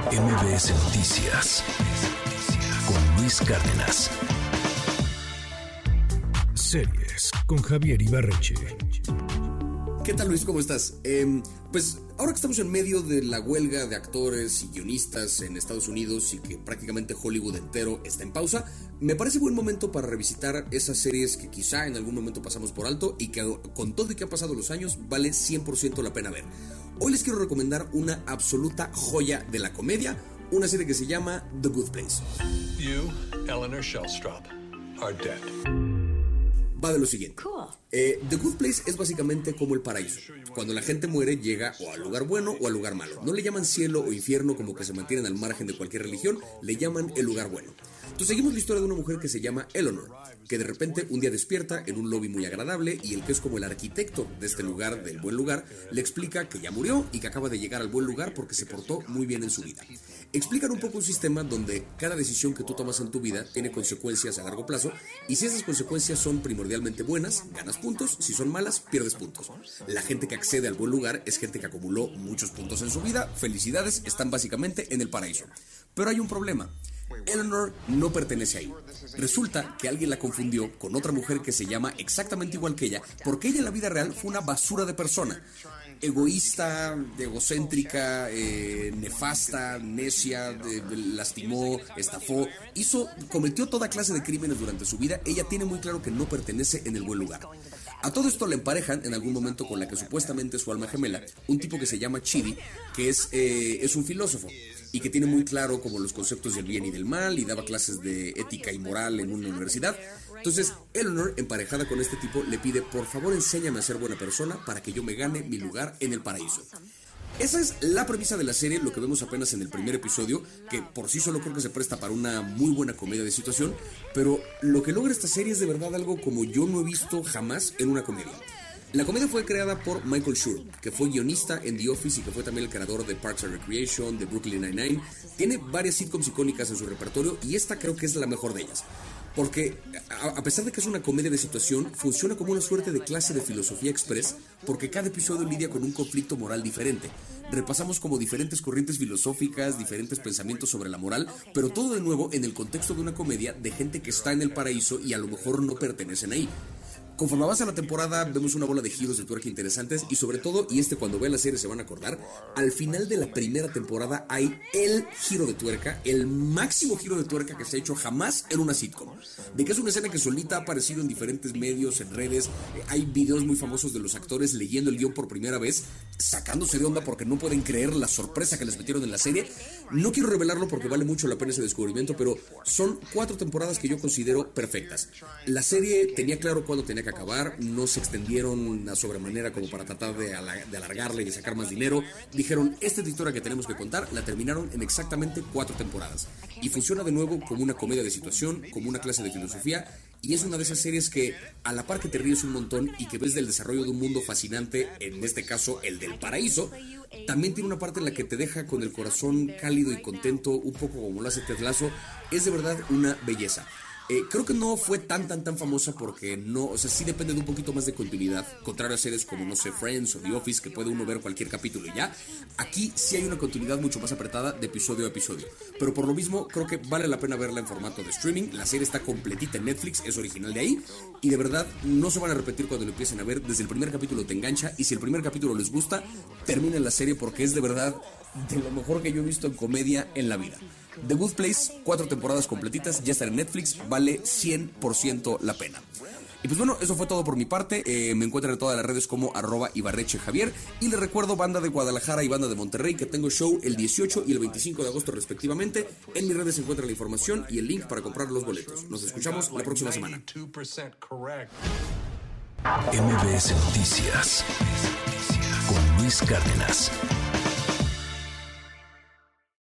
MBS Noticias con Luis Cárdenas. Series con Javier Ibarreche. ¿Qué tal Luis? ¿Cómo estás? Em, pues ahora que estamos en medio de la huelga de actores y guionistas en Estados Unidos y que prácticamente Hollywood entero está en pausa, me parece buen momento para revisitar esas series que quizá en algún momento pasamos por alto y que con todo lo que ha pasado los años vale 100% la pena ver. Hoy les quiero recomendar una absoluta joya de la comedia, una serie que se llama The Good Place. You, Eleanor Shellstrop, are dead. Va de lo siguiente. Eh, The Good Place es básicamente como el paraíso. Cuando la gente muere llega o al lugar bueno o al lugar malo. No le llaman cielo o infierno como que se mantienen al margen de cualquier religión, le llaman el lugar bueno. Entonces seguimos la historia de una mujer que se llama Eleanor, que de repente un día despierta en un lobby muy agradable y el que es como el arquitecto de este lugar, del buen lugar, le explica que ya murió y que acaba de llegar al buen lugar porque se portó muy bien en su vida. Explican un poco un sistema donde cada decisión que tú tomas en tu vida tiene consecuencias a largo plazo y si esas consecuencias son primordialmente buenas, ganas puntos, si son malas, pierdes puntos. La gente que accede al buen lugar es gente que acumuló muchos puntos en su vida, felicidades, están básicamente en el paraíso. Pero hay un problema. Eleanor no pertenece ahí. Resulta que alguien la confundió con otra mujer que se llama exactamente igual que ella, porque ella en la vida real fue una basura de persona. Egoísta, egocéntrica, eh, nefasta, necia, lastimó, estafó, hizo, cometió toda clase de crímenes durante su vida. Ella tiene muy claro que no pertenece en el buen lugar. A todo esto le emparejan en algún momento con la que supuestamente es su alma gemela, un tipo que se llama Chidi, que es, eh, es un filósofo y que tiene muy claro como los conceptos del bien y del mal y daba clases de ética y moral en una universidad. Entonces, Eleanor, emparejada con este tipo, le pide, por favor, enséñame a ser buena persona para que yo me gane mi lugar en el paraíso. Esa es la premisa de la serie, lo que vemos apenas en el primer episodio, que por sí solo creo que se presta para una muy buena comedia de situación, pero lo que logra esta serie es de verdad algo como yo no he visto jamás en una comedia. La comedia fue creada por Michael Schur, que fue guionista en The Office y que fue también el creador de Parks and Recreation, de Brooklyn Nine-Nine. Tiene varias sitcoms icónicas en su repertorio y esta creo que es la mejor de ellas. Porque a pesar de que es una comedia de situación, funciona como una suerte de clase de filosofía express porque cada episodio lidia con un conflicto moral diferente. Repasamos como diferentes corrientes filosóficas, diferentes pensamientos sobre la moral, pero todo de nuevo en el contexto de una comedia de gente que está en el paraíso y a lo mejor no pertenecen ahí. Conforme avanza la temporada, vemos una bola de giros de tuerca interesantes y sobre todo, y este cuando vean la serie se van a acordar, al final de la primera temporada hay el giro de tuerca, el máximo giro de tuerca que se ha hecho jamás en una sitcom. De que es una escena que solita ha aparecido en diferentes medios, en redes, eh, hay videos muy famosos de los actores leyendo el guion por primera vez, sacándose de onda porque no pueden creer la sorpresa que les metieron en la serie. No quiero revelarlo porque vale mucho la pena ese descubrimiento, pero son cuatro temporadas que yo considero perfectas. La serie tenía claro cuándo tenía que acabar, no se extendieron a sobremanera como para tratar de, alargarle y de sacar más dinero. Dijeron, esta es historia que tenemos que contar, la terminaron en exactamente cuatro temporadas. Y funciona de nuevo como una comedia de situación, como una clase de filosofía, y es una de esas series que a la par que te ríes un montón y que ves del desarrollo de un mundo fascinante, en este caso el del paraíso, también tiene una parte en la que te deja con el corazón cálido y contento, un poco como lo hace Ted Lasso. Es de verdad una belleza. Eh, creo que no fue tan, tan, tan famosa porque no, o sea, sí depende de un poquito más de continuidad, contrario a series como, no sé, Friends o The Office, que puede uno ver cualquier capítulo y ya. Aquí sí hay una continuidad mucho más apretada de episodio a episodio. Pero por lo mismo, creo que vale la pena verla en formato de streaming. La serie está completita en Netflix, es original de ahí. Y de verdad, no se van a repetir cuando lo empiecen a ver. Desde el primer capítulo te engancha. Y si el primer capítulo les gusta, terminen la serie porque es de verdad de lo mejor que yo he visto en comedia en la vida. The Good Place, cuatro temporadas completitas, ya está en Netflix, vale 100% la pena. Y pues bueno, eso fue todo por mi parte. Eh, me encuentran en todas las redes como arroba Ibarreche Javier. Y les recuerdo banda de Guadalajara y banda de Monterrey que tengo show el 18 y el 25 de agosto respectivamente. En mis redes se encuentra la información y el link para comprar los boletos. Nos escuchamos la próxima semana. MBS Noticias con Luis Cárdenas.